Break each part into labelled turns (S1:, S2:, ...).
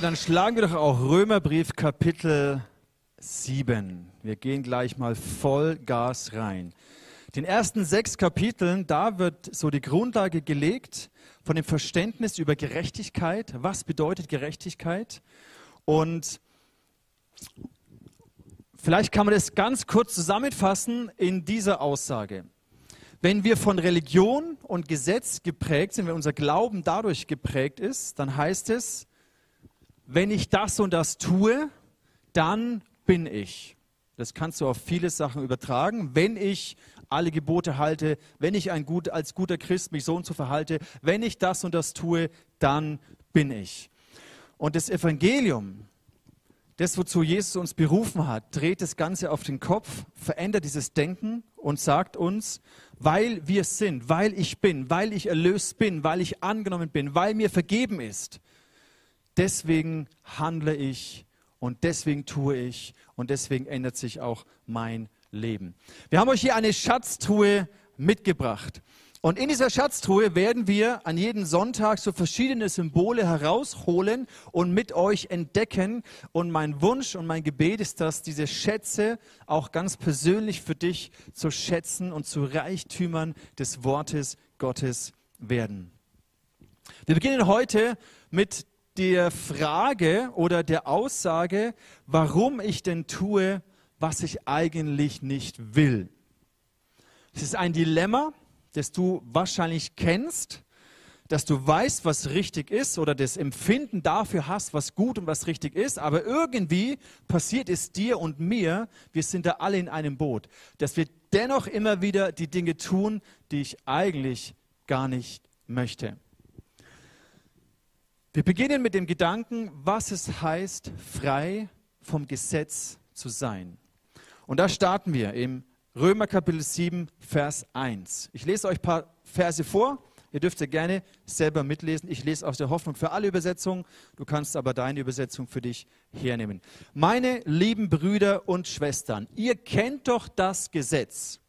S1: Dann schlagen wir doch auch Römerbrief Kapitel 7. Wir gehen gleich mal voll Gas rein. Den ersten sechs Kapiteln, da wird so die Grundlage gelegt von dem Verständnis über Gerechtigkeit. Was bedeutet Gerechtigkeit? Und vielleicht kann man das ganz kurz zusammenfassen in dieser Aussage. Wenn wir von Religion und Gesetz geprägt sind, wenn unser Glauben dadurch geprägt ist, dann heißt es, wenn ich das und das tue, dann bin ich. Das kannst du auf viele Sachen übertragen. Wenn ich alle Gebote halte, wenn ich ein gut, als guter Christ mich so und so verhalte, wenn ich das und das tue, dann bin ich. Und das Evangelium, das, wozu Jesus uns berufen hat, dreht das Ganze auf den Kopf, verändert dieses Denken und sagt uns, weil wir sind, weil ich bin, weil ich erlöst bin, weil ich angenommen bin, weil mir vergeben ist, deswegen handle ich und deswegen tue ich und deswegen ändert sich auch mein Leben. Wir haben euch hier eine Schatztruhe mitgebracht. Und in dieser Schatztruhe werden wir an jedem Sonntag so verschiedene Symbole herausholen und mit euch entdecken. Und mein Wunsch und mein Gebet ist, dass diese Schätze auch ganz persönlich für dich zu Schätzen und zu Reichtümern des Wortes Gottes werden. Wir beginnen heute mit der Frage oder der Aussage, warum ich denn tue, was ich eigentlich nicht will. Es ist ein Dilemma, das du wahrscheinlich kennst, dass du weißt, was richtig ist oder das Empfinden dafür hast, was gut und was richtig ist, aber irgendwie passiert es dir und mir, wir sind da alle in einem Boot, dass wir dennoch immer wieder die Dinge tun, die ich eigentlich gar nicht möchte. Wir beginnen mit dem Gedanken, was es heißt, frei vom Gesetz zu sein. Und da starten wir im Römer Kapitel 7, Vers 1. Ich lese euch ein paar Verse vor. Ihr dürft ja gerne selber mitlesen. Ich lese aus der Hoffnung für alle Übersetzungen. Du kannst aber deine Übersetzung für dich hernehmen. Meine lieben Brüder und Schwestern, ihr kennt doch das Gesetz.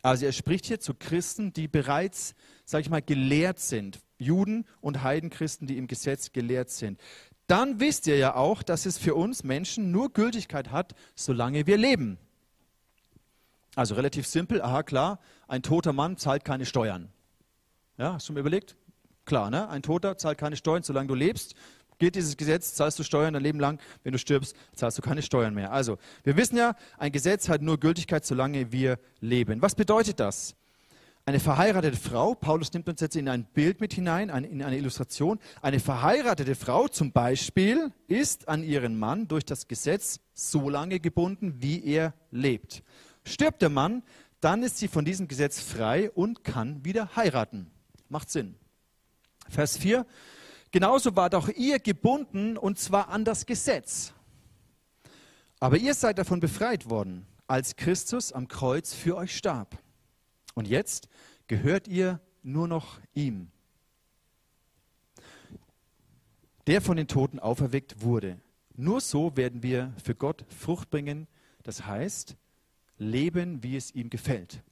S1: Also er spricht hier zu Christen, die bereits, sage ich mal, gelehrt sind. Juden und Heidenchristen, die im Gesetz gelehrt sind. Dann wisst ihr ja auch, dass es für uns Menschen nur Gültigkeit hat, solange wir leben. Also relativ simpel, aha klar, ein toter Mann zahlt keine Steuern. Ja, hast du mir überlegt? Klar, ne? Ein Toter zahlt keine Steuern, solange du lebst. Gilt dieses Gesetz, zahlst du Steuern dein Leben lang. Wenn du stirbst, zahlst du keine Steuern mehr. Also, wir wissen ja, ein Gesetz hat nur Gültigkeit, solange wir leben. Was bedeutet das? Eine verheiratete Frau, Paulus nimmt uns jetzt in ein Bild mit hinein, in eine Illustration. Eine verheiratete Frau zum Beispiel ist an ihren Mann durch das Gesetz so lange gebunden, wie er lebt. Stirbt der Mann, dann ist sie von diesem Gesetz frei und kann wieder heiraten. Macht Sinn. Vers 4. Genauso wart auch ihr gebunden und zwar an das Gesetz. Aber ihr seid davon befreit worden, als Christus am Kreuz für euch starb. Und jetzt gehört ihr nur noch ihm, der von den Toten auferweckt wurde. Nur so werden wir für Gott Frucht bringen, das heißt, leben, wie es ihm gefällt.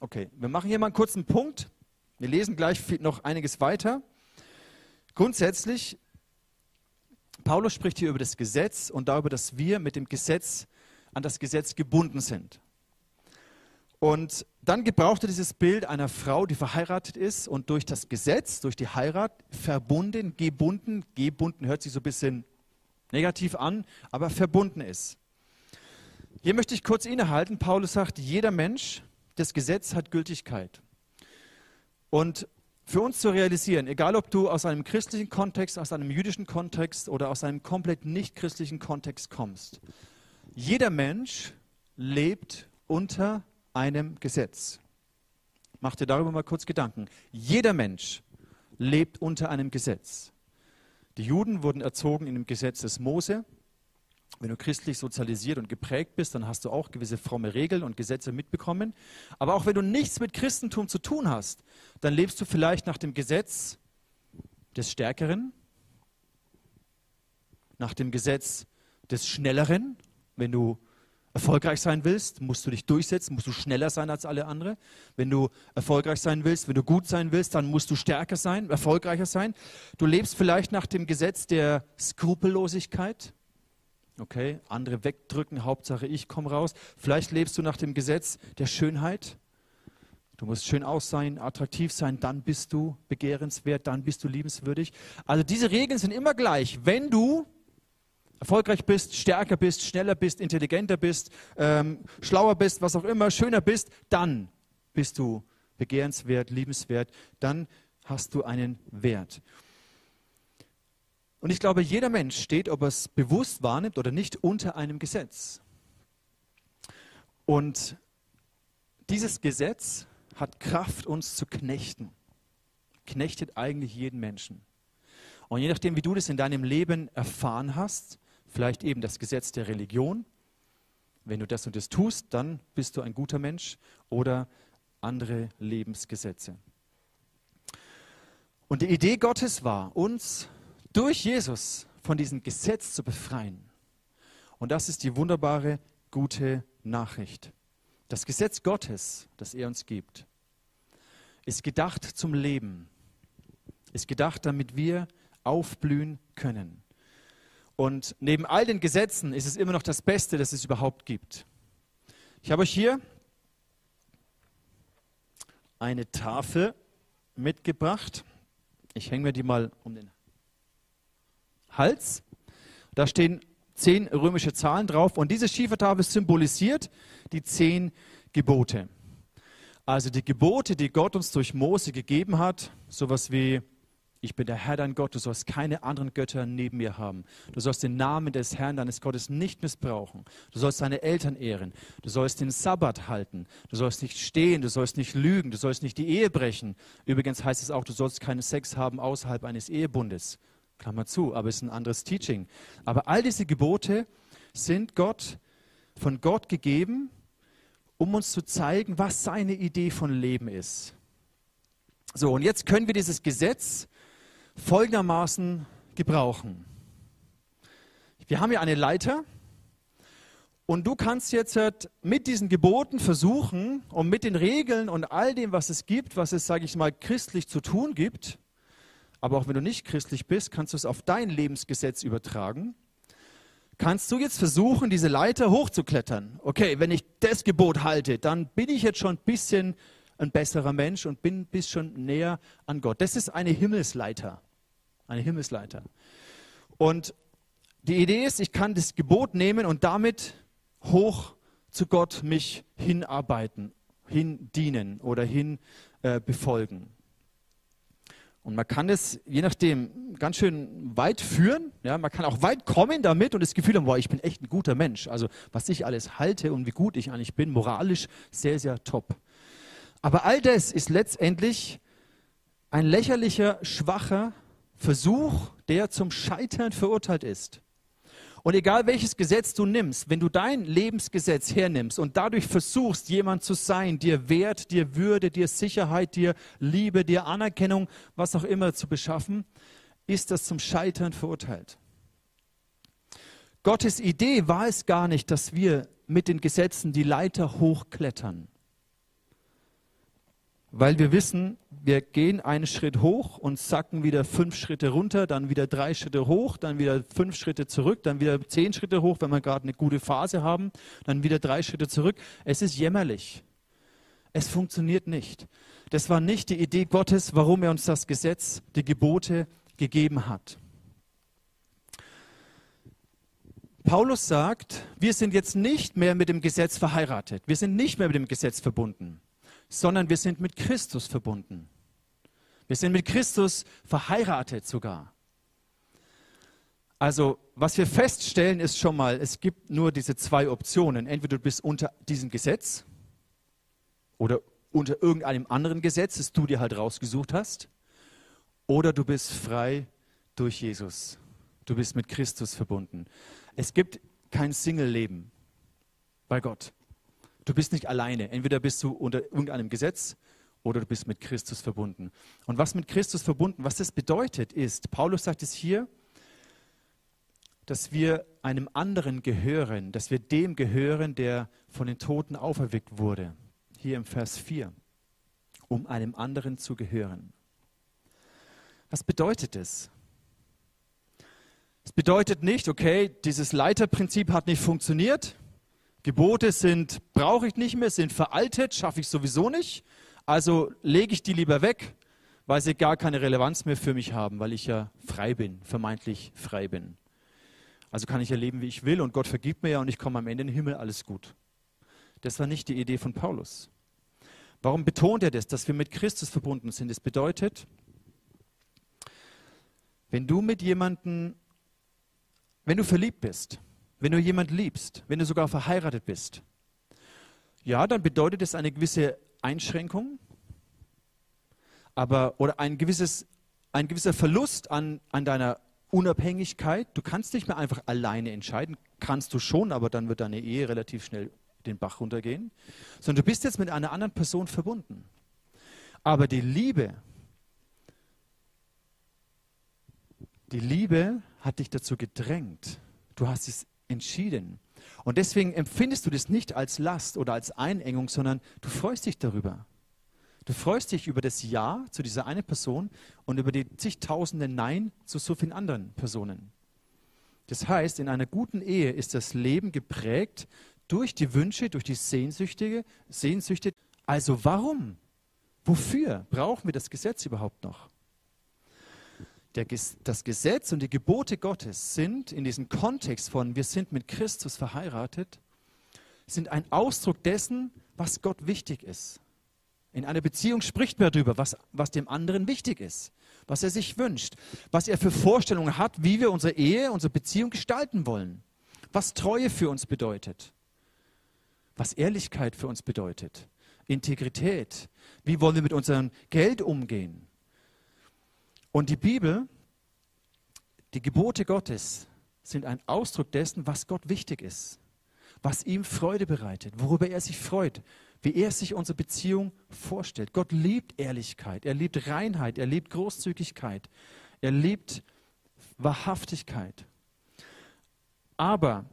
S1: Okay, wir machen hier mal einen kurzen Punkt. Wir lesen gleich noch einiges weiter. Grundsätzlich, Paulus spricht hier über das Gesetz und darüber, dass wir mit dem Gesetz an das Gesetz gebunden sind. Und dann gebraucht er dieses Bild einer Frau, die verheiratet ist und durch das Gesetz, durch die Heirat verbunden, gebunden, gebunden hört sich so ein bisschen negativ an, aber verbunden ist. Hier möchte ich kurz innehalten. Paulus sagt, jeder Mensch, das Gesetz hat Gültigkeit. Und für uns zu realisieren, egal ob du aus einem christlichen Kontext, aus einem jüdischen Kontext oder aus einem komplett nicht christlichen Kontext kommst, jeder Mensch lebt unter einem Gesetz. Mach dir darüber mal kurz Gedanken. Jeder Mensch lebt unter einem Gesetz. Die Juden wurden erzogen in dem Gesetz des Mose. Wenn du christlich sozialisiert und geprägt bist, dann hast du auch gewisse fromme Regeln und Gesetze mitbekommen. Aber auch wenn du nichts mit Christentum zu tun hast, dann lebst du vielleicht nach dem Gesetz des Stärkeren, nach dem Gesetz des Schnelleren, wenn du erfolgreich sein willst, musst du dich durchsetzen, musst du schneller sein als alle anderen. Wenn du erfolgreich sein willst, wenn du gut sein willst, dann musst du stärker sein, erfolgreicher sein. Du lebst vielleicht nach dem Gesetz der Skrupellosigkeit. Okay, andere wegdrücken, Hauptsache ich komme raus. Vielleicht lebst du nach dem Gesetz der Schönheit. Du musst schön aussehen, attraktiv sein, dann bist du begehrenswert, dann bist du liebenswürdig. Also diese Regeln sind immer gleich. Wenn du erfolgreich bist, stärker bist, schneller bist, intelligenter bist, ähm, schlauer bist, was auch immer, schöner bist, dann bist du begehrenswert, liebenswert, dann hast du einen Wert. Und ich glaube, jeder Mensch steht, ob er es bewusst wahrnimmt oder nicht, unter einem Gesetz. Und dieses Gesetz hat Kraft, uns zu knechten. Knechtet eigentlich jeden Menschen. Und je nachdem, wie du das in deinem Leben erfahren hast, vielleicht eben das Gesetz der Religion, wenn du das und das tust, dann bist du ein guter Mensch oder andere Lebensgesetze. Und die Idee Gottes war, uns durch Jesus von diesem Gesetz zu befreien. Und das ist die wunderbare, gute Nachricht. Das Gesetz Gottes, das er uns gibt, ist gedacht zum Leben, ist gedacht, damit wir aufblühen können. Und neben all den Gesetzen ist es immer noch das Beste, das es überhaupt gibt. Ich habe euch hier eine Tafel mitgebracht. Ich hänge mir die mal um den Hals. Da stehen zehn römische Zahlen drauf und diese Schiefertafel symbolisiert die zehn Gebote. Also die Gebote, die Gott uns durch Mose gegeben hat, sowas wie ich bin der Herr dein Gott, du sollst keine anderen Götter neben mir haben. Du sollst den Namen des Herrn deines Gottes nicht missbrauchen. Du sollst deine Eltern ehren. Du sollst den Sabbat halten. Du sollst nicht stehen, du sollst nicht lügen, du sollst nicht die Ehe brechen. Übrigens heißt es auch, du sollst keinen Sex haben außerhalb eines Ehebundes. Klammer zu, aber es ist ein anderes Teaching. Aber all diese Gebote sind Gott, von Gott gegeben, um uns zu zeigen, was seine Idee von Leben ist. So, und jetzt können wir dieses Gesetz folgendermaßen gebrauchen. Wir haben hier eine Leiter und du kannst jetzt halt mit diesen Geboten versuchen und mit den Regeln und all dem, was es gibt, was es, sage ich mal, christlich zu tun gibt, aber auch wenn du nicht christlich bist, kannst du es auf dein Lebensgesetz übertragen. Kannst du jetzt versuchen, diese Leiter hochzuklettern? Okay, wenn ich das Gebot halte, dann bin ich jetzt schon ein bisschen ein besserer Mensch und bin bis schon näher an Gott. Das ist eine Himmelsleiter. Eine Himmelsleiter. Und die Idee ist, ich kann das Gebot nehmen und damit hoch zu Gott mich hinarbeiten, hindienen oder hin äh, befolgen. Und man kann es, je nachdem, ganz schön weit führen. Ja, man kann auch weit kommen damit und das Gefühl haben, boah, ich bin echt ein guter Mensch. Also was ich alles halte und wie gut ich eigentlich bin, moralisch sehr, sehr top. Aber all das ist letztendlich ein lächerlicher, schwacher Versuch, der zum Scheitern verurteilt ist. Und egal welches Gesetz du nimmst, wenn du dein Lebensgesetz hernimmst und dadurch versuchst, jemand zu sein, dir Wert, dir Würde, dir Sicherheit, dir Liebe, dir Anerkennung, was auch immer zu beschaffen, ist das zum Scheitern verurteilt. Gottes Idee war es gar nicht, dass wir mit den Gesetzen die Leiter hochklettern weil wir wissen, wir gehen einen Schritt hoch und sacken wieder fünf Schritte runter, dann wieder drei Schritte hoch, dann wieder fünf Schritte zurück, dann wieder zehn Schritte hoch, wenn wir gerade eine gute Phase haben, dann wieder drei Schritte zurück. Es ist jämmerlich. Es funktioniert nicht. Das war nicht die Idee Gottes, warum er uns das Gesetz, die Gebote gegeben hat. Paulus sagt, wir sind jetzt nicht mehr mit dem Gesetz verheiratet. Wir sind nicht mehr mit dem Gesetz verbunden sondern wir sind mit Christus verbunden. Wir sind mit Christus verheiratet sogar. Also, was wir feststellen, ist schon mal, es gibt nur diese zwei Optionen. Entweder du bist unter diesem Gesetz oder unter irgendeinem anderen Gesetz, das du dir halt rausgesucht hast, oder du bist frei durch Jesus. Du bist mit Christus verbunden. Es gibt kein Single-Leben bei Gott. Du bist nicht alleine. Entweder bist du unter irgendeinem Gesetz oder du bist mit Christus verbunden. Und was mit Christus verbunden, was das bedeutet, ist, Paulus sagt es hier, dass wir einem anderen gehören, dass wir dem gehören, der von den Toten auferweckt wurde. Hier im Vers 4. Um einem anderen zu gehören. Was bedeutet es? Es bedeutet nicht, okay, dieses Leiterprinzip hat nicht funktioniert. Gebote sind, brauche ich nicht mehr, sind veraltet, schaffe ich sowieso nicht. Also lege ich die lieber weg, weil sie gar keine Relevanz mehr für mich haben, weil ich ja frei bin, vermeintlich frei bin. Also kann ich ja leben, wie ich will und Gott vergibt mir ja und ich komme am Ende in den Himmel, alles gut. Das war nicht die Idee von Paulus. Warum betont er das, dass wir mit Christus verbunden sind? Das bedeutet, wenn du mit jemandem, wenn du verliebt bist, wenn du jemand liebst, wenn du sogar verheiratet bist, ja, dann bedeutet das eine gewisse Einschränkung, aber oder ein gewisses, ein gewisser Verlust an, an deiner Unabhängigkeit. Du kannst nicht mehr einfach alleine entscheiden. Kannst du schon, aber dann wird deine Ehe relativ schnell den Bach runtergehen. Sondern du bist jetzt mit einer anderen Person verbunden. Aber die Liebe, die Liebe hat dich dazu gedrängt. Du hast es entschieden. Und deswegen empfindest du das nicht als Last oder als Einengung, sondern du freust dich darüber. Du freust dich über das Ja zu dieser einen Person und über die zigtausenden Nein zu so vielen anderen Personen. Das heißt, in einer guten Ehe ist das Leben geprägt durch die Wünsche, durch die Sehnsüchtige, Sehnsüchte. Also warum? Wofür brauchen wir das Gesetz überhaupt noch? Der, das Gesetz und die Gebote Gottes sind in diesem Kontext von wir sind mit Christus verheiratet, sind ein Ausdruck dessen, was Gott wichtig ist. In einer Beziehung spricht man darüber, was, was dem anderen wichtig ist, was er sich wünscht, was er für Vorstellungen hat, wie wir unsere Ehe, unsere Beziehung gestalten wollen, was Treue für uns bedeutet, was Ehrlichkeit für uns bedeutet, Integrität, wie wollen wir mit unserem Geld umgehen. Und die Bibel, die Gebote Gottes sind ein Ausdruck dessen, was Gott wichtig ist, was ihm Freude bereitet, worüber er sich freut, wie er sich unsere Beziehung vorstellt. Gott liebt Ehrlichkeit, er liebt Reinheit, er liebt Großzügigkeit, er liebt Wahrhaftigkeit. Aber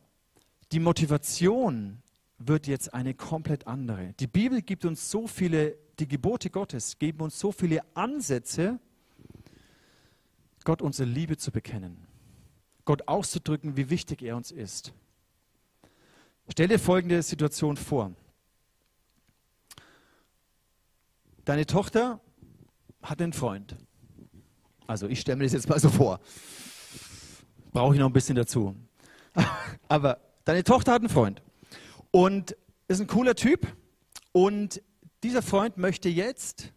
S1: die Motivation wird jetzt eine komplett andere. Die Bibel gibt uns so viele, die Gebote Gottes geben uns so viele Ansätze, Gott unsere Liebe zu bekennen, Gott auszudrücken, wie wichtig er uns ist. Stell dir folgende Situation vor. Deine Tochter hat einen Freund. Also ich stelle mir das jetzt mal so vor. Brauche ich noch ein bisschen dazu. Aber deine Tochter hat einen Freund und ist ein cooler Typ und dieser Freund möchte jetzt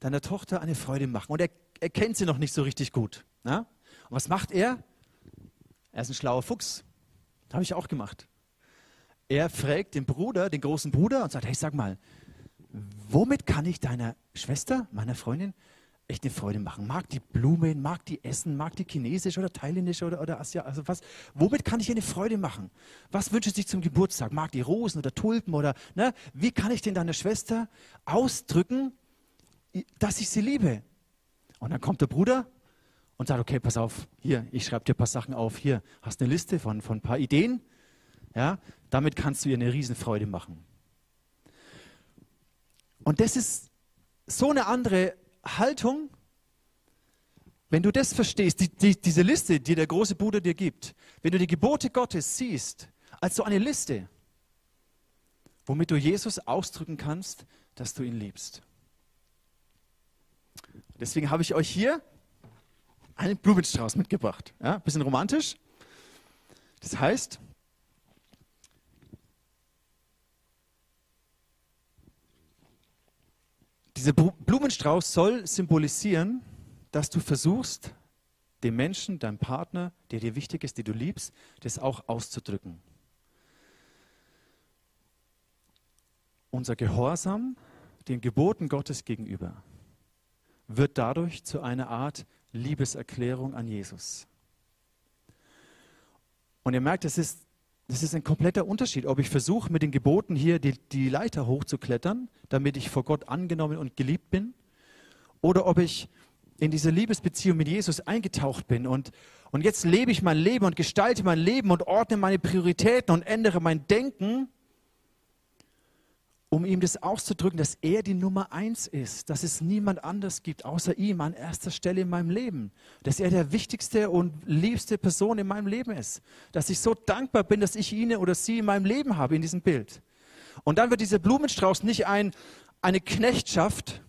S1: deiner Tochter eine Freude machen und er, er kennt sie noch nicht so richtig gut. Na? Und was macht er? Er ist ein schlauer Fuchs. Das habe ich auch gemacht. Er fragt den Bruder, den großen Bruder und sagt, hey, sag mal, womit kann ich deiner Schwester, meiner Freundin, echt eine Freude machen? Mag die Blumen, mag die Essen, mag die chinesisch oder thailändisch oder, oder Asia, also was, womit kann ich ihr eine Freude machen? Was wünscht sie sich zum Geburtstag? Mag die Rosen oder Tulpen oder, ne? Wie kann ich denn deiner Schwester ausdrücken, dass ich sie liebe? Und dann kommt der Bruder und sagt, okay, pass auf, hier, ich schreibe dir ein paar Sachen auf, hier, hast eine Liste von, von ein paar Ideen, ja, damit kannst du ihr eine Riesenfreude machen. Und das ist so eine andere Haltung, wenn du das verstehst, die, die, diese Liste, die der große Bruder dir gibt, wenn du die Gebote Gottes siehst als so eine Liste, womit du Jesus ausdrücken kannst, dass du ihn liebst. Deswegen habe ich euch hier einen Blumenstrauß mitgebracht. Ja, bisschen romantisch. Das heißt, Dieser Blumenstrauß soll symbolisieren, dass du versuchst, dem Menschen, deinem Partner, der dir wichtig ist, den du liebst, das auch auszudrücken. Unser Gehorsam den Geboten Gottes gegenüber wird dadurch zu einer Art Liebeserklärung an Jesus. Und ihr merkt, es ist das ist ein kompletter Unterschied, ob ich versuche, mit den Geboten hier die, die Leiter hochzuklettern, damit ich vor Gott angenommen und geliebt bin, oder ob ich in diese Liebesbeziehung mit Jesus eingetaucht bin und, Und jetzt lebe ich mein Leben und gestalte mein Leben und ordne meine Prioritäten und ändere mein Denken, um ihm das auszudrücken, dass er die Nummer eins ist, dass es niemand anders gibt außer ihm an erster Stelle in meinem Leben, dass er der wichtigste und liebste Person in meinem Leben ist, dass ich so dankbar bin, dass ich ihn oder sie in meinem Leben habe in diesem Bild. Und dann wird dieser Blumenstrauß nicht ein, eine Knechtschaft,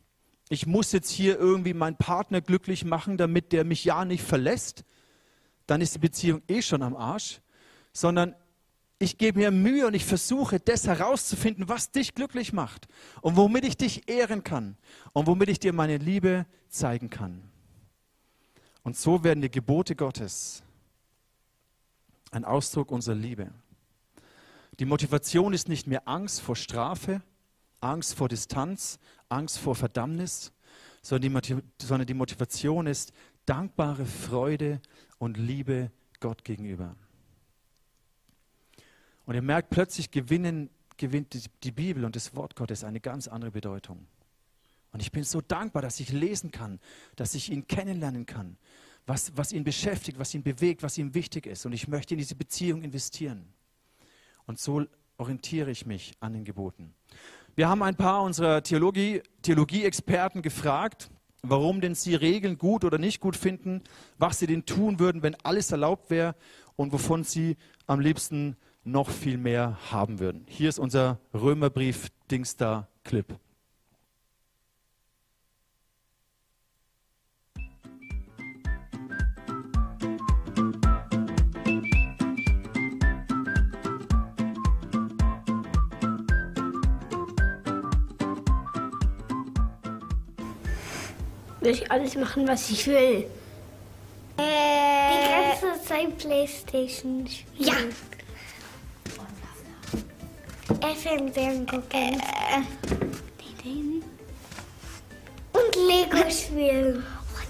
S1: ich muss jetzt hier irgendwie meinen Partner glücklich machen, damit der mich ja nicht verlässt, dann ist die Beziehung eh schon am Arsch, sondern ich gebe mir Mühe und ich versuche, das herauszufinden, was dich glücklich macht und womit ich dich ehren kann und womit ich dir meine Liebe zeigen kann. Und so werden die Gebote Gottes ein Ausdruck unserer Liebe. Die Motivation ist nicht mehr Angst vor Strafe, Angst vor Distanz, Angst vor Verdammnis, sondern die Motivation ist dankbare Freude und Liebe Gott gegenüber. Und ihr merkt, plötzlich gewinnen, gewinnt die Bibel und das Wort Gottes eine ganz andere Bedeutung. Und ich bin so dankbar, dass ich lesen kann, dass ich ihn kennenlernen kann, was, was ihn beschäftigt, was ihn bewegt, was ihm wichtig ist. Und ich möchte in diese Beziehung investieren. Und so orientiere ich mich an den Geboten. Wir haben ein paar unserer Theologie, Theologie-Experten gefragt, warum denn sie Regeln gut oder nicht gut finden, was sie denn tun würden, wenn alles erlaubt wäre und wovon sie am liebsten noch viel mehr haben würden. Hier ist unser Römerbrief Dingsda Clip.
S2: Will ich alles machen, was ich will.
S3: Äh, die ganze Zeit Playstation spielen.
S2: Ja.
S3: Fernsehen gucken. Äh, und Lego spielen.
S2: Und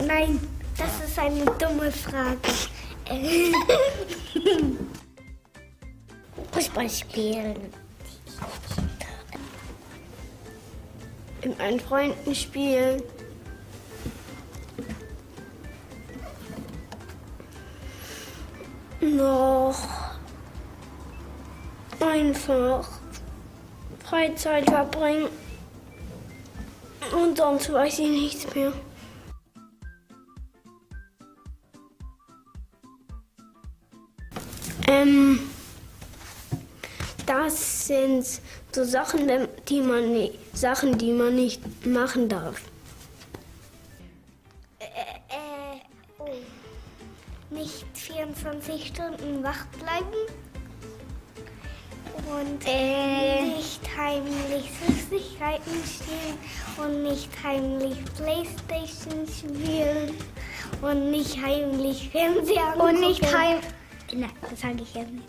S2: den
S3: Nein, das ist eine dumme Frage.
S2: Fußball spielen. Mit meinen Freunden spielen. Noch einfach Freizeit verbringen. Und sonst weiß ich nichts mehr. Ähm, das sind so Sachen, die man nicht, Sachen, die man nicht machen darf.
S3: Äh, äh, oh. Nicht 24 Stunden wach bleiben und äh, nicht heimlich Süßigkeiten stehlen und nicht heimlich Playstation spielen und nicht heimlich Fernseher
S2: angucken. Und nicht heim...
S3: Nein, das sage ich jetzt nicht.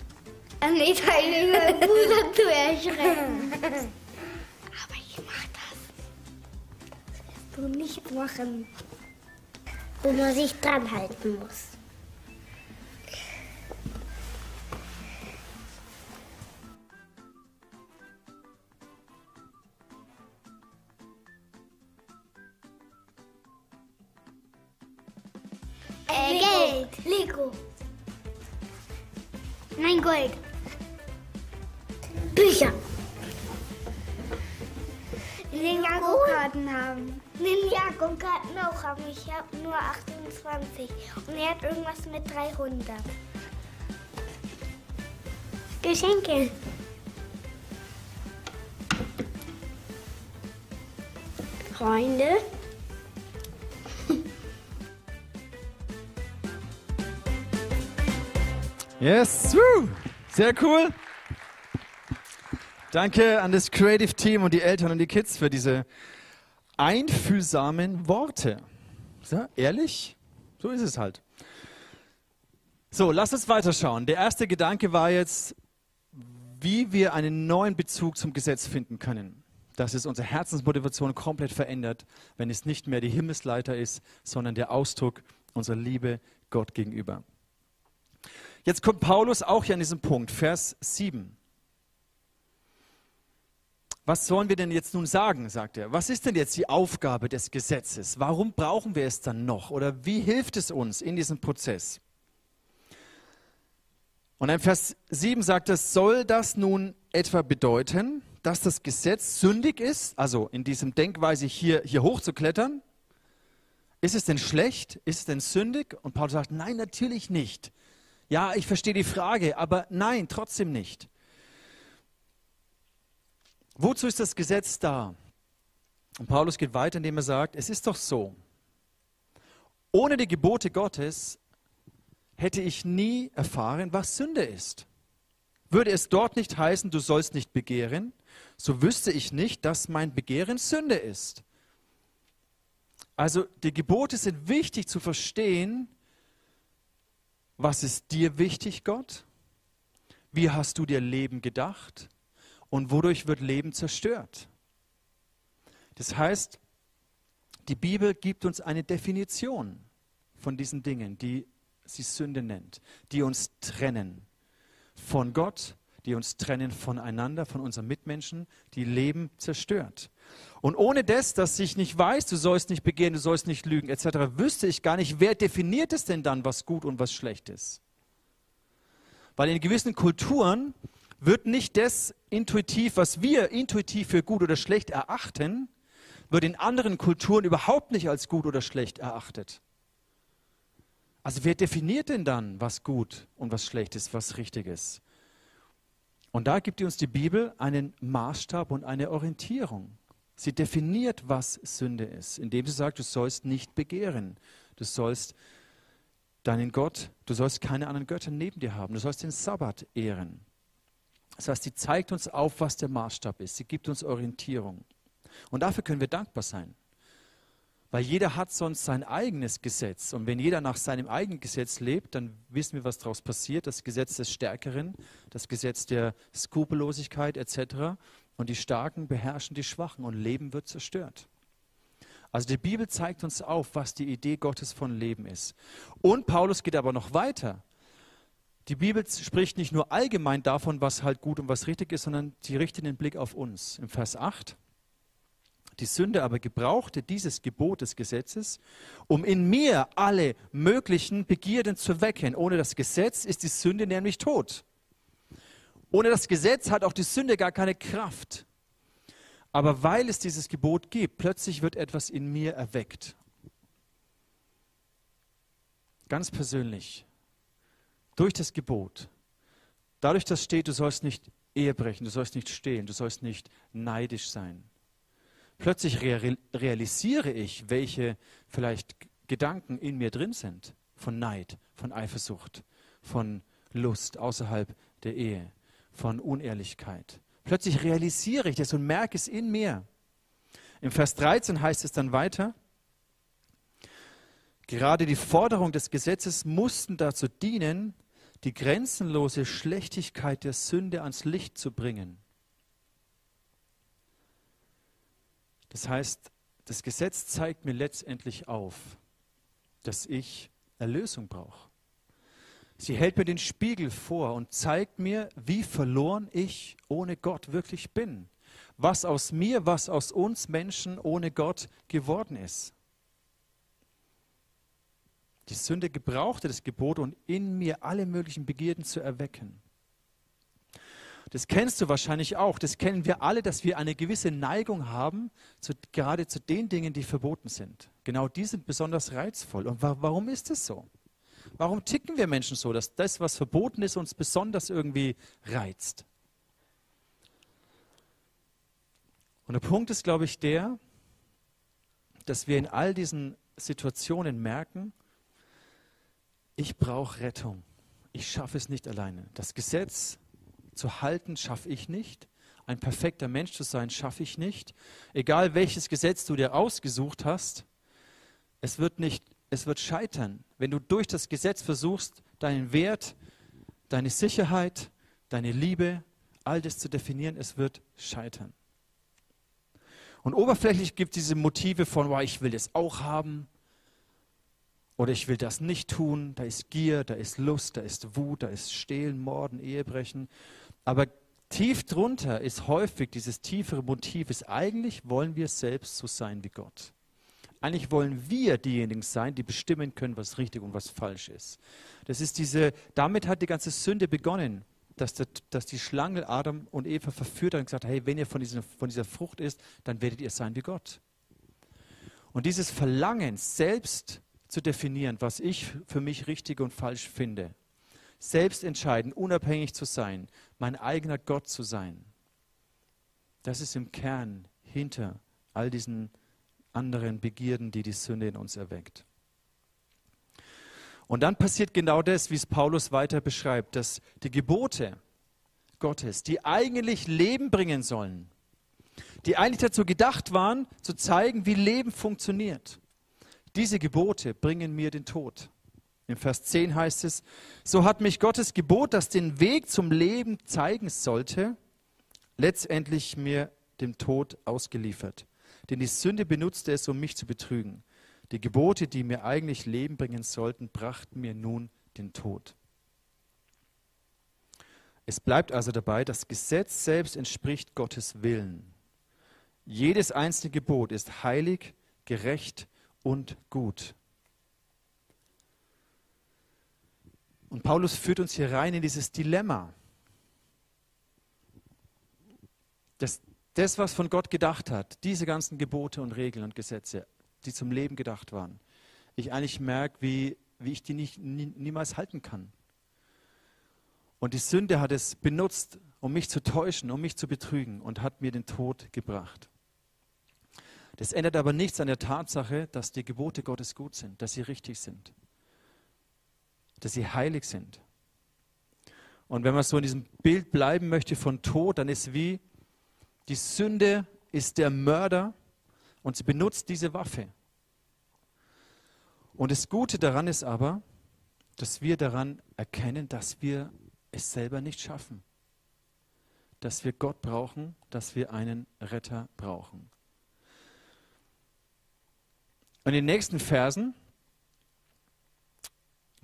S2: Und nicht heimlich meinen Bruder zu erschrecken.
S3: Aber ich mach das. Das wirst du nicht machen.
S2: Wo man sich dran halten muss.
S3: Irgendwas mit 300.
S2: Geschenke. Freunde.
S1: Yes, woo. sehr cool. Danke an das Creative Team und die Eltern und die Kids für diese einfühlsamen Worte. So, ehrlich? So ist es halt. So, lass uns weiterschauen. Der erste Gedanke war jetzt, wie wir einen neuen Bezug zum Gesetz finden können. Dass es unsere Herzensmotivation komplett verändert, wenn es nicht mehr die Himmelsleiter ist, sondern der Ausdruck unserer Liebe Gott gegenüber. Jetzt kommt Paulus auch hier an diesem Punkt, Vers 7. Was sollen wir denn jetzt nun sagen, sagt er. Was ist denn jetzt die Aufgabe des Gesetzes? Warum brauchen wir es dann noch? Oder wie hilft es uns in diesem Prozess? Und in Vers 7 sagt es, soll das nun etwa bedeuten, dass das Gesetz sündig ist? Also in diesem Denkweise hier, hier hochzuklettern? Ist es denn schlecht? Ist es denn sündig? Und Paulus sagt, nein, natürlich nicht. Ja, ich verstehe die Frage, aber nein, trotzdem nicht. Wozu ist das Gesetz da? Und Paulus geht weiter, indem er sagt, es ist doch so, ohne die Gebote Gottes hätte ich nie erfahren, was Sünde ist. Würde es dort nicht heißen, du sollst nicht begehren, so wüsste ich nicht, dass mein Begehren Sünde ist. Also die Gebote sind wichtig zu verstehen, was ist dir wichtig, Gott? Wie hast du dir Leben gedacht? Und wodurch wird Leben zerstört? Das heißt, die Bibel gibt uns eine Definition von diesen Dingen, die sie Sünde nennt, die uns trennen von Gott, die uns trennen voneinander, von unseren Mitmenschen, die Leben zerstört. Und ohne das, dass ich nicht weiß, du sollst nicht begehen, du sollst nicht lügen, etc., wüsste ich gar nicht, wer definiert es denn dann, was gut und was schlecht ist. Weil in gewissen Kulturen wird nicht das intuitiv, was wir intuitiv für gut oder schlecht erachten, wird in anderen Kulturen überhaupt nicht als gut oder schlecht erachtet. Also wer definiert denn dann, was gut und was schlecht ist, was richtig ist? Und da gibt uns die Bibel einen Maßstab und eine Orientierung. Sie definiert, was Sünde ist, indem sie sagt, du sollst nicht begehren, du sollst deinen Gott, du sollst keine anderen Götter neben dir haben, du sollst den Sabbat ehren. Das heißt, sie zeigt uns auf, was der Maßstab ist. Sie gibt uns Orientierung. Und dafür können wir dankbar sein. Weil jeder hat sonst sein eigenes Gesetz. Und wenn jeder nach seinem eigenen Gesetz lebt, dann wissen wir, was daraus passiert. Das Gesetz des Stärkeren, das Gesetz der Skrupellosigkeit etc. Und die Starken beherrschen die Schwachen und Leben wird zerstört. Also die Bibel zeigt uns auf, was die Idee Gottes von Leben ist. Und Paulus geht aber noch weiter. Die Bibel spricht nicht nur allgemein davon, was halt gut und was richtig ist, sondern sie richtet den Blick auf uns. Im Vers 8. Die Sünde aber gebrauchte dieses Gebot des Gesetzes, um in mir alle möglichen Begierden zu wecken. Ohne das Gesetz ist die Sünde nämlich tot. Ohne das Gesetz hat auch die Sünde gar keine Kraft. Aber weil es dieses Gebot gibt, plötzlich wird etwas in mir erweckt. Ganz persönlich durch das Gebot. Dadurch, dass steht, du sollst nicht Ehe brechen, du sollst nicht stehlen, du sollst nicht neidisch sein. Plötzlich realisiere ich, welche vielleicht Gedanken in mir drin sind. Von Neid, von Eifersucht, von Lust außerhalb der Ehe, von Unehrlichkeit. Plötzlich realisiere ich das und merke es in mir. Im Vers 13 heißt es dann weiter, gerade die Forderung des Gesetzes mussten dazu dienen, die grenzenlose Schlechtigkeit der Sünde ans Licht zu bringen. Das heißt, das Gesetz zeigt mir letztendlich auf, dass ich Erlösung brauche. Sie hält mir den Spiegel vor und zeigt mir, wie verloren ich ohne Gott wirklich bin. Was aus mir, was aus uns Menschen ohne Gott geworden ist. Die Sünde gebrauchte das Gebot, um in mir alle möglichen Begierden zu erwecken. Das kennst du wahrscheinlich auch. Das kennen wir alle, dass wir eine gewisse Neigung haben, zu, gerade zu den Dingen, die verboten sind. Genau die sind besonders reizvoll. Und wa warum ist es so? Warum ticken wir Menschen so, dass das, was verboten ist, uns besonders irgendwie reizt? Und der Punkt ist, glaube ich, der, dass wir in all diesen Situationen merken, ich brauche Rettung. Ich schaffe es nicht alleine. Das Gesetz zu halten, schaffe ich nicht. Ein perfekter Mensch zu sein, schaffe ich nicht. Egal welches Gesetz du dir ausgesucht hast, es wird nicht, es wird scheitern. Wenn du durch das Gesetz versuchst, deinen Wert, deine Sicherheit, deine Liebe, all das zu definieren, es wird scheitern. Und oberflächlich gibt es diese Motive von, wow, ich will das auch haben, oder ich will das nicht tun. Da ist Gier, da ist Lust, da ist Wut, da ist Stehlen, Morden, Ehebrechen. Aber tief drunter ist häufig dieses tiefere Motiv, ist eigentlich wollen wir selbst so sein wie Gott. Eigentlich wollen wir diejenigen sein, die bestimmen können, was richtig und was falsch ist. Das ist diese, damit hat die ganze Sünde begonnen, dass, der, dass die Schlange Adam und Eva verführt hat und gesagt hat, hey, wenn ihr von dieser, von dieser Frucht isst, dann werdet ihr sein wie Gott. Und dieses Verlangen, selbst zu definieren, was ich für mich richtig und falsch finde, selbst entscheiden, unabhängig zu sein, mein eigener Gott zu sein, das ist im Kern hinter all diesen anderen Begierden, die die Sünde in uns erweckt. Und dann passiert genau das, wie es Paulus weiter beschreibt, dass die Gebote Gottes, die eigentlich Leben bringen sollen, die eigentlich dazu gedacht waren, zu zeigen, wie Leben funktioniert. Diese Gebote bringen mir den Tod. Im Vers 10 heißt es, so hat mich Gottes Gebot, das den Weg zum Leben zeigen sollte, letztendlich mir dem Tod ausgeliefert. Denn die Sünde benutzte es, um mich zu betrügen. Die Gebote, die mir eigentlich Leben bringen sollten, brachten mir nun den Tod. Es bleibt also dabei, das Gesetz selbst entspricht Gottes Willen. Jedes einzelne Gebot ist heilig, gerecht und gut. Und Paulus führt uns hier rein in dieses Dilemma. Das, das, was von Gott gedacht hat, diese ganzen Gebote und Regeln und Gesetze, die zum Leben gedacht waren, ich eigentlich merke, wie, wie ich die nicht, nie, niemals halten kann. Und die Sünde hat es benutzt, um mich zu täuschen, um mich zu betrügen und hat mir den Tod gebracht. Das ändert aber nichts an der Tatsache, dass die Gebote Gottes gut sind, dass sie richtig sind, dass sie heilig sind. Und wenn man so in diesem Bild bleiben möchte von Tod, dann ist wie die Sünde ist der Mörder und sie benutzt diese Waffe. Und das Gute daran ist aber, dass wir daran erkennen, dass wir es selber nicht schaffen. Dass wir Gott brauchen, dass wir einen Retter brauchen. Und in den nächsten Versen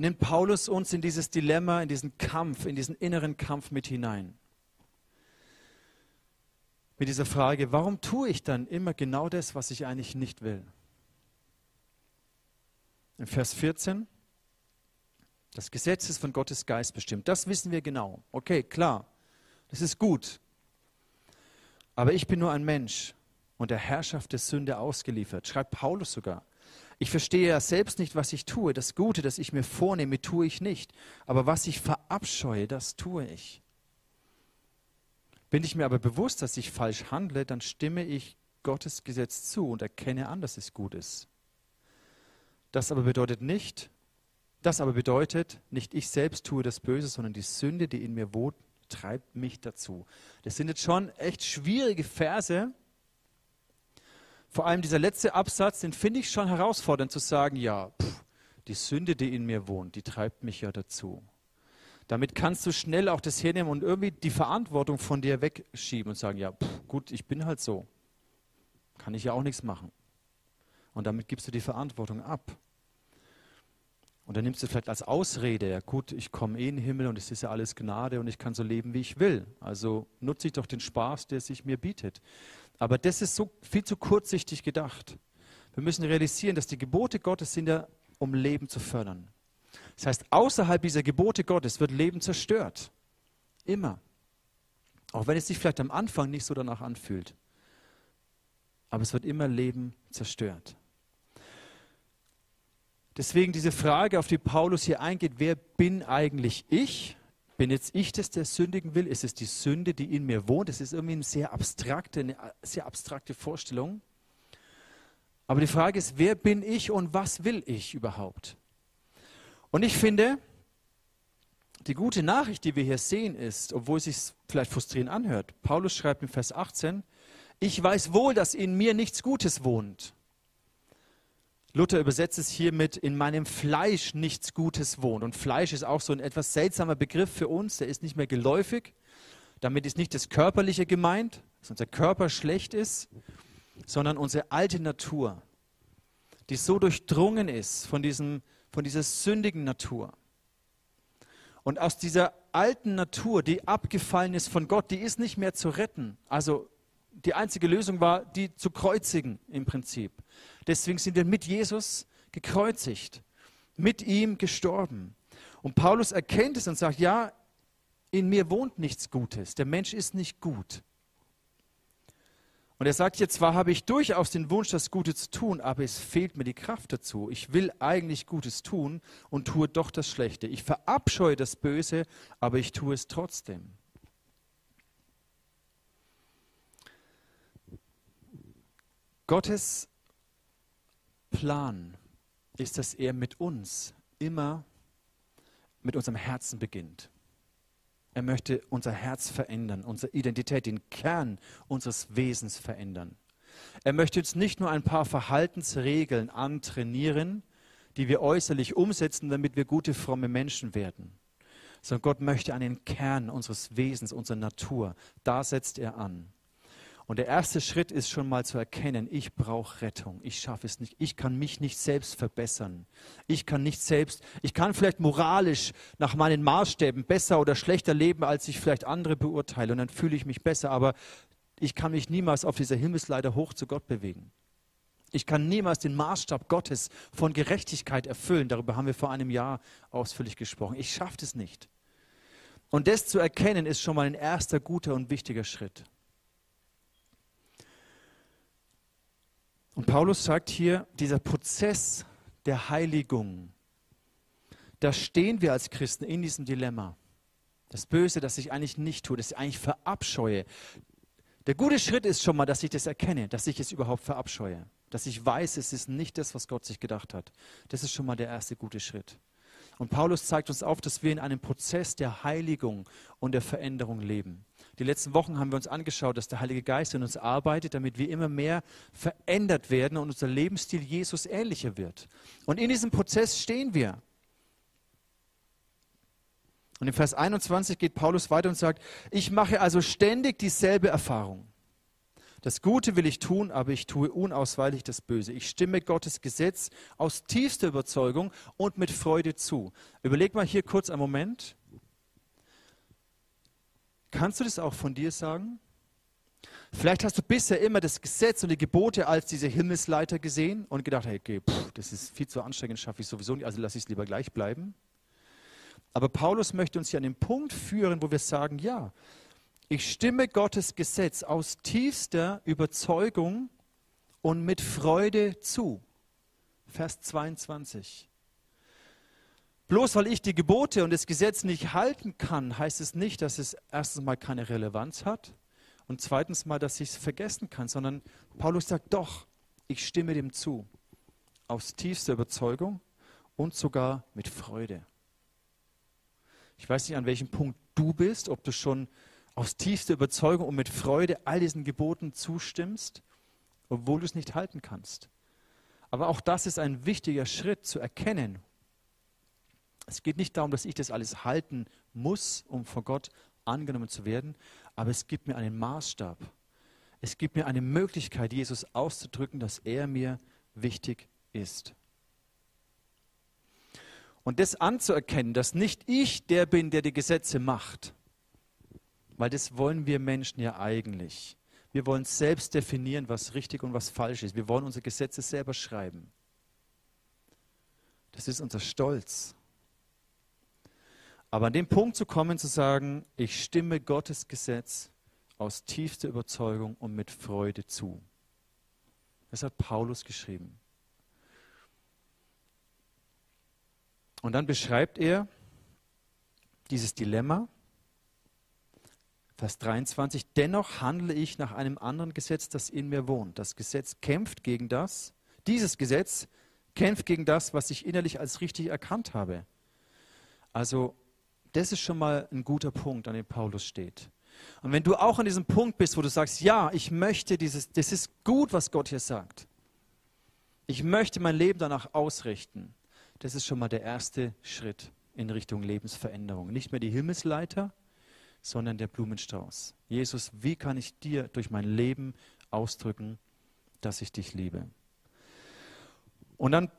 S1: nimmt Paulus uns in dieses Dilemma, in diesen Kampf, in diesen inneren Kampf mit hinein. Mit dieser Frage, warum tue ich dann immer genau das, was ich eigentlich nicht will? In Vers 14, das Gesetz ist von Gottes Geist bestimmt. Das wissen wir genau. Okay, klar, das ist gut. Aber ich bin nur ein Mensch und der Herrschaft der Sünde ausgeliefert, schreibt Paulus sogar. Ich verstehe ja selbst nicht, was ich tue. Das Gute, das ich mir vornehme, tue ich nicht. Aber was ich verabscheue, das tue ich. Bin ich mir aber bewusst, dass ich falsch handle, dann stimme ich Gottes Gesetz zu und erkenne an, dass es gut ist. Das aber bedeutet nicht, das aber bedeutet, nicht ich selbst tue das Böse, sondern die Sünde, die in mir wohnt, treibt mich dazu. Das sind jetzt schon echt schwierige Verse, vor allem dieser letzte Absatz, den finde ich schon herausfordernd zu sagen, ja, pff, die Sünde, die in mir wohnt, die treibt mich ja dazu. Damit kannst du schnell auch das hernehmen und irgendwie die Verantwortung von dir wegschieben und sagen, ja, pff, gut, ich bin halt so. Kann ich ja auch nichts machen. Und damit gibst du die Verantwortung ab. Und dann nimmst du vielleicht als Ausrede, ja gut, ich komme eh in den Himmel und es ist ja alles Gnade und ich kann so leben, wie ich will. Also nutze ich doch den Spaß, der sich mir bietet. Aber das ist so viel zu kurzsichtig gedacht. Wir müssen realisieren, dass die Gebote Gottes sind ja, um Leben zu fördern. Das heißt, außerhalb dieser Gebote Gottes wird Leben zerstört. Immer. Auch wenn es sich vielleicht am Anfang nicht so danach anfühlt. Aber es wird immer Leben zerstört. Deswegen diese Frage, auf die Paulus hier eingeht, wer bin eigentlich ich? Bin jetzt ich das, der sündigen will? Ist es die Sünde, die in mir wohnt? Das ist irgendwie eine sehr abstrakte, eine sehr abstrakte Vorstellung. Aber die Frage ist, wer bin ich und was will ich überhaupt? Und ich finde, die gute Nachricht, die wir hier sehen, ist, obwohl es sich vielleicht frustrierend anhört, Paulus schreibt in Vers 18, ich weiß wohl, dass in mir nichts Gutes wohnt. Luther übersetzt es hiermit, in meinem Fleisch nichts Gutes wohnt. Und Fleisch ist auch so ein etwas seltsamer Begriff für uns, der ist nicht mehr geläufig. Damit ist nicht das Körperliche gemeint, dass unser Körper schlecht ist, sondern unsere alte Natur, die so durchdrungen ist von, diesem, von dieser sündigen Natur. Und aus dieser alten Natur, die abgefallen ist von Gott, die ist nicht mehr zu retten. Also die einzige Lösung war, die zu kreuzigen im Prinzip. Deswegen sind wir mit Jesus gekreuzigt, mit ihm gestorben. Und Paulus erkennt es und sagt, ja, in mir wohnt nichts Gutes. Der Mensch ist nicht gut. Und er sagt jetzt, zwar habe ich durchaus den Wunsch, das Gute zu tun, aber es fehlt mir die Kraft dazu. Ich will eigentlich Gutes tun und tue doch das Schlechte. Ich verabscheue das Böse, aber ich tue es trotzdem. Gottes Plan ist, dass er mit uns immer mit unserem Herzen beginnt. Er möchte unser Herz verändern, unsere Identität, den Kern unseres Wesens verändern. Er möchte uns nicht nur ein paar Verhaltensregeln antrainieren, die wir äußerlich umsetzen, damit wir gute, fromme Menschen werden, sondern Gott möchte an den Kern unseres Wesens, unserer Natur, da setzt er an. Und der erste Schritt ist schon mal zu erkennen, ich brauche Rettung. Ich schaffe es nicht. Ich kann mich nicht selbst verbessern. Ich kann nicht selbst, ich kann vielleicht moralisch nach meinen Maßstäben besser oder schlechter leben, als ich vielleicht andere beurteile. Und dann fühle ich mich besser. Aber ich kann mich niemals auf dieser Himmelsleiter hoch zu Gott bewegen. Ich kann niemals den Maßstab Gottes von Gerechtigkeit erfüllen. Darüber haben wir vor einem Jahr ausführlich gesprochen. Ich schaffe es nicht. Und das zu erkennen, ist schon mal ein erster guter und wichtiger Schritt. Und Paulus sagt hier, dieser Prozess der Heiligung, da stehen wir als Christen in diesem Dilemma. Das Böse, das ich eigentlich nicht tue, das ich eigentlich verabscheue. Der gute Schritt ist schon mal, dass ich das erkenne, dass ich es überhaupt verabscheue. Dass ich weiß, es ist nicht das, was Gott sich gedacht hat. Das ist schon mal der erste gute Schritt. Und Paulus zeigt uns auf, dass wir in einem Prozess der Heiligung und der Veränderung leben. Die letzten Wochen haben wir uns angeschaut, dass der Heilige Geist in uns arbeitet, damit wir immer mehr verändert werden und unser Lebensstil Jesus ähnlicher wird. Und in diesem Prozess stehen wir. Und im Vers 21 geht Paulus weiter und sagt, ich mache also ständig dieselbe Erfahrung. Das Gute will ich tun, aber ich tue unausweichlich das Böse. Ich stimme Gottes Gesetz aus tiefster Überzeugung und mit Freude zu. Überleg mal hier kurz einen Moment. Kannst du das auch von dir sagen? Vielleicht hast du bisher immer das Gesetz und die Gebote als diese Himmelsleiter gesehen und gedacht, hey, okay, pff, das ist viel zu anstrengend, schaffe ich sowieso nicht, also lasse ich es lieber gleich bleiben. Aber Paulus möchte uns hier an den Punkt führen, wo wir sagen, ja, ich stimme Gottes Gesetz aus tiefster Überzeugung und mit Freude zu. Vers 22. Bloß weil ich die Gebote und das Gesetz nicht halten kann, heißt es nicht, dass es erstens mal keine Relevanz hat und zweitens mal, dass ich es vergessen kann, sondern Paulus sagt doch, ich stimme dem zu. Aus tiefster Überzeugung und sogar mit Freude. Ich weiß nicht, an welchem Punkt du bist, ob du schon aus tiefster Überzeugung und mit Freude all diesen Geboten zustimmst, obwohl du es nicht halten kannst. Aber auch das ist ein wichtiger Schritt zu erkennen, es geht nicht darum, dass ich das alles halten muss, um vor Gott angenommen zu werden, aber es gibt mir einen Maßstab. Es gibt mir eine Möglichkeit, Jesus auszudrücken, dass er mir wichtig ist. Und das anzuerkennen, dass nicht ich der bin, der die Gesetze macht, weil das wollen wir Menschen ja eigentlich. Wir wollen selbst definieren, was richtig und was falsch ist. Wir wollen unsere Gesetze selber schreiben. Das ist unser Stolz. Aber an den Punkt zu kommen, zu sagen, ich stimme Gottes Gesetz aus tiefster Überzeugung und mit Freude zu. Das hat Paulus geschrieben. Und dann beschreibt er dieses Dilemma, Vers 23, dennoch handle ich nach einem anderen Gesetz, das in mir wohnt. Das Gesetz kämpft gegen das, dieses Gesetz kämpft gegen das, was ich innerlich als richtig erkannt habe. Also das ist schon mal ein guter Punkt, an dem Paulus steht. Und wenn du auch an diesem Punkt bist, wo du sagst, ja, ich möchte dieses, das ist gut, was Gott hier sagt. Ich möchte mein Leben danach ausrichten. Das ist schon mal der erste Schritt in Richtung Lebensveränderung. Nicht mehr die Himmelsleiter, sondern der Blumenstrauß. Jesus, wie kann ich dir durch mein Leben ausdrücken, dass ich dich liebe? Und dann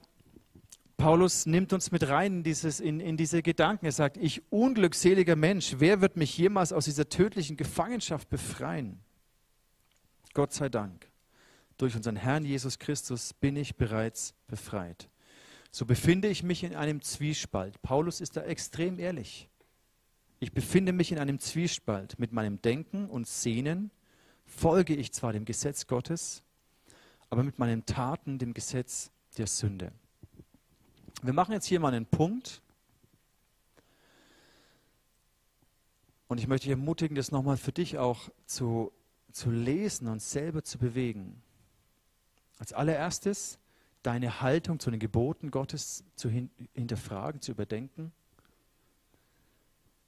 S1: Paulus nimmt uns mit rein in, dieses, in, in diese Gedanken. Er sagt, ich unglückseliger Mensch, wer wird mich jemals aus dieser tödlichen Gefangenschaft befreien? Gott sei Dank, durch unseren Herrn Jesus Christus bin ich bereits befreit. So befinde ich mich in einem Zwiespalt. Paulus ist da extrem ehrlich. Ich befinde mich in einem Zwiespalt. Mit meinem Denken und Sehnen folge ich zwar dem Gesetz Gottes, aber mit meinen Taten dem Gesetz der Sünde. Wir machen jetzt hier mal einen Punkt. Und ich möchte dich ermutigen, das nochmal für dich auch zu, zu lesen und selber zu bewegen. Als allererstes deine Haltung zu den Geboten Gottes zu hin, hinterfragen, zu überdenken.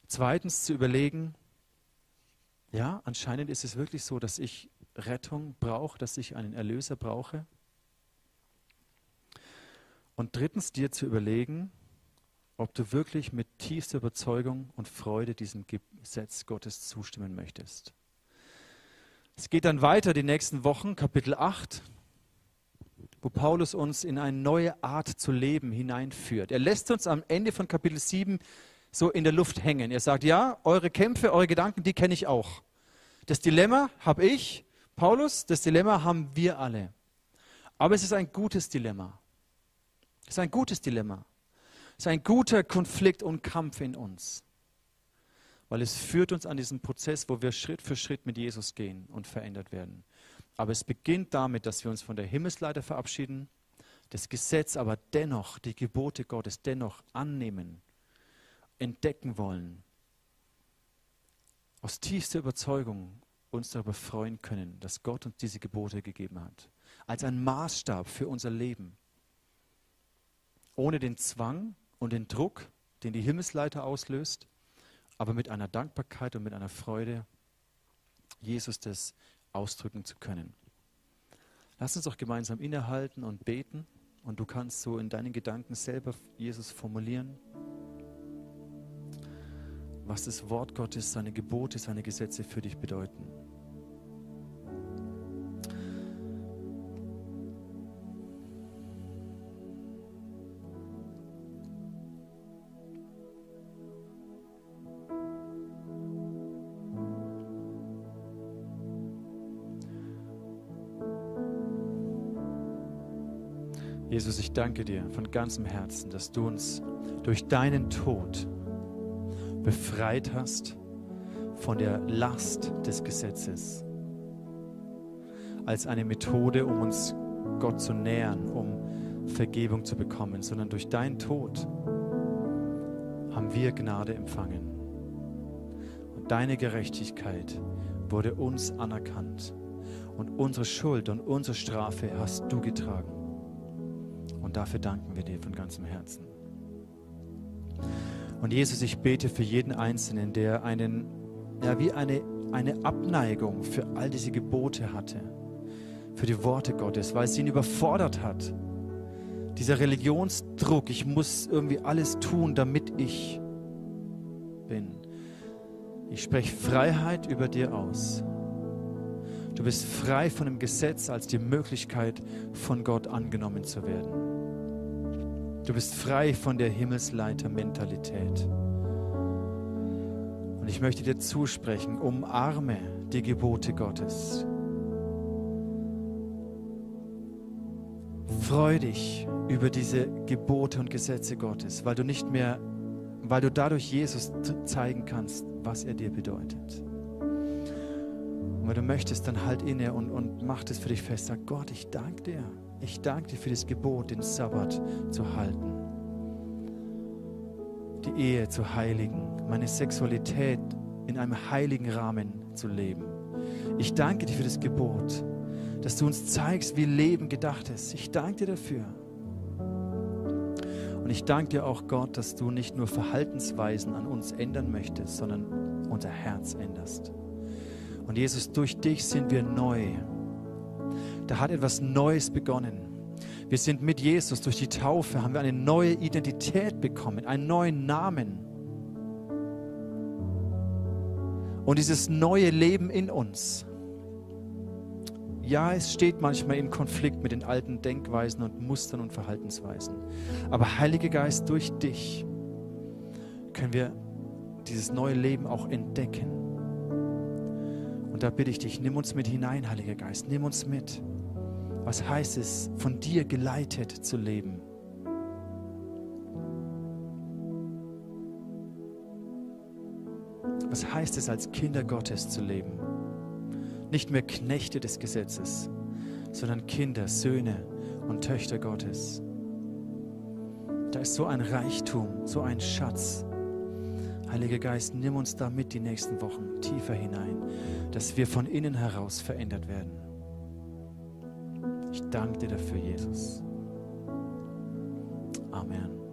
S1: Zweitens zu überlegen, ja, anscheinend ist es wirklich so, dass ich Rettung brauche, dass ich einen Erlöser brauche. Und drittens dir zu überlegen, ob du wirklich mit tiefster Überzeugung und Freude diesem Gesetz Gottes zustimmen möchtest. Es geht dann weiter die nächsten Wochen, Kapitel 8, wo Paulus uns in eine neue Art zu leben hineinführt. Er lässt uns am Ende von Kapitel 7 so in der Luft hängen. Er sagt, ja, eure Kämpfe, eure Gedanken, die kenne ich auch. Das Dilemma habe ich, Paulus, das Dilemma haben wir alle. Aber es ist ein gutes Dilemma. Das ist ein gutes Dilemma. Es ist ein guter Konflikt und Kampf in uns. Weil es führt uns an diesen Prozess, wo wir Schritt für Schritt mit Jesus gehen und verändert werden. Aber es beginnt damit, dass wir uns von der Himmelsleiter verabschieden, das Gesetz aber dennoch, die Gebote Gottes dennoch annehmen, entdecken wollen. Aus tiefster Überzeugung uns darüber freuen können, dass Gott uns diese Gebote gegeben hat. Als ein Maßstab für unser Leben ohne den Zwang und den Druck, den die Himmelsleiter auslöst, aber mit einer Dankbarkeit und mit einer Freude, Jesus das ausdrücken zu können. Lass uns doch gemeinsam innehalten und beten und du kannst so in deinen Gedanken selber Jesus formulieren, was das Wort Gottes, seine Gebote, seine Gesetze für dich bedeuten. Jesus, ich danke dir von ganzem Herzen, dass du uns durch deinen Tod befreit hast von der Last des Gesetzes. Als eine Methode, um uns Gott zu nähern, um Vergebung zu bekommen, sondern durch deinen Tod haben wir Gnade empfangen. Und deine Gerechtigkeit wurde uns anerkannt. Und unsere Schuld und unsere Strafe hast du getragen. Dafür danken wir dir von ganzem Herzen. Und Jesus, ich bete für jeden Einzelnen, der einen, ja, wie eine, eine Abneigung für all diese Gebote hatte, für die Worte Gottes, weil es ihn überfordert hat. Dieser Religionsdruck, ich muss irgendwie alles tun, damit ich bin. Ich spreche Freiheit über dir aus. Du bist frei von dem Gesetz als die Möglichkeit, von Gott angenommen zu werden. Du bist frei von der Himmelsleiter-Mentalität. Und ich möchte dir zusprechen, umarme die Gebote Gottes. Freu dich über diese Gebote und Gesetze Gottes, weil du nicht mehr, weil du dadurch Jesus zeigen kannst, was er dir bedeutet. Und wenn du möchtest, dann halt inne und, und mach das für dich fest. Sag Gott, ich danke dir ich danke dir für das Gebot, den Sabbat zu halten, die Ehe zu heiligen, meine Sexualität in einem heiligen Rahmen zu leben. Ich danke dir für das Gebot, dass du uns zeigst, wie Leben gedacht ist. Ich danke dir dafür. Und ich danke dir auch, Gott, dass du nicht nur Verhaltensweisen an uns ändern möchtest, sondern unser Herz änderst. Und Jesus, durch dich sind wir neu da hat etwas Neues begonnen. Wir sind mit Jesus durch die Taufe, haben wir eine neue Identität bekommen, einen neuen Namen. Und dieses neue Leben in uns, Ja, es steht manchmal im Konflikt mit den alten Denkweisen und Mustern und Verhaltensweisen. Aber Heiliger Geist, durch dich können wir dieses neue Leben auch entdecken. Und da bitte ich dich, nimm uns mit hinein, Heiliger Geist, nimm uns mit. Was heißt es, von dir geleitet zu leben? Was heißt es, als Kinder Gottes zu leben? Nicht mehr Knechte des Gesetzes, sondern Kinder, Söhne und Töchter Gottes. Da ist so ein Reichtum, so ein Schatz. Heiliger Geist, nimm uns da mit die nächsten Wochen tiefer hinein, dass wir von innen heraus verändert werden. Ich danke dir dafür, Jesus. Amen.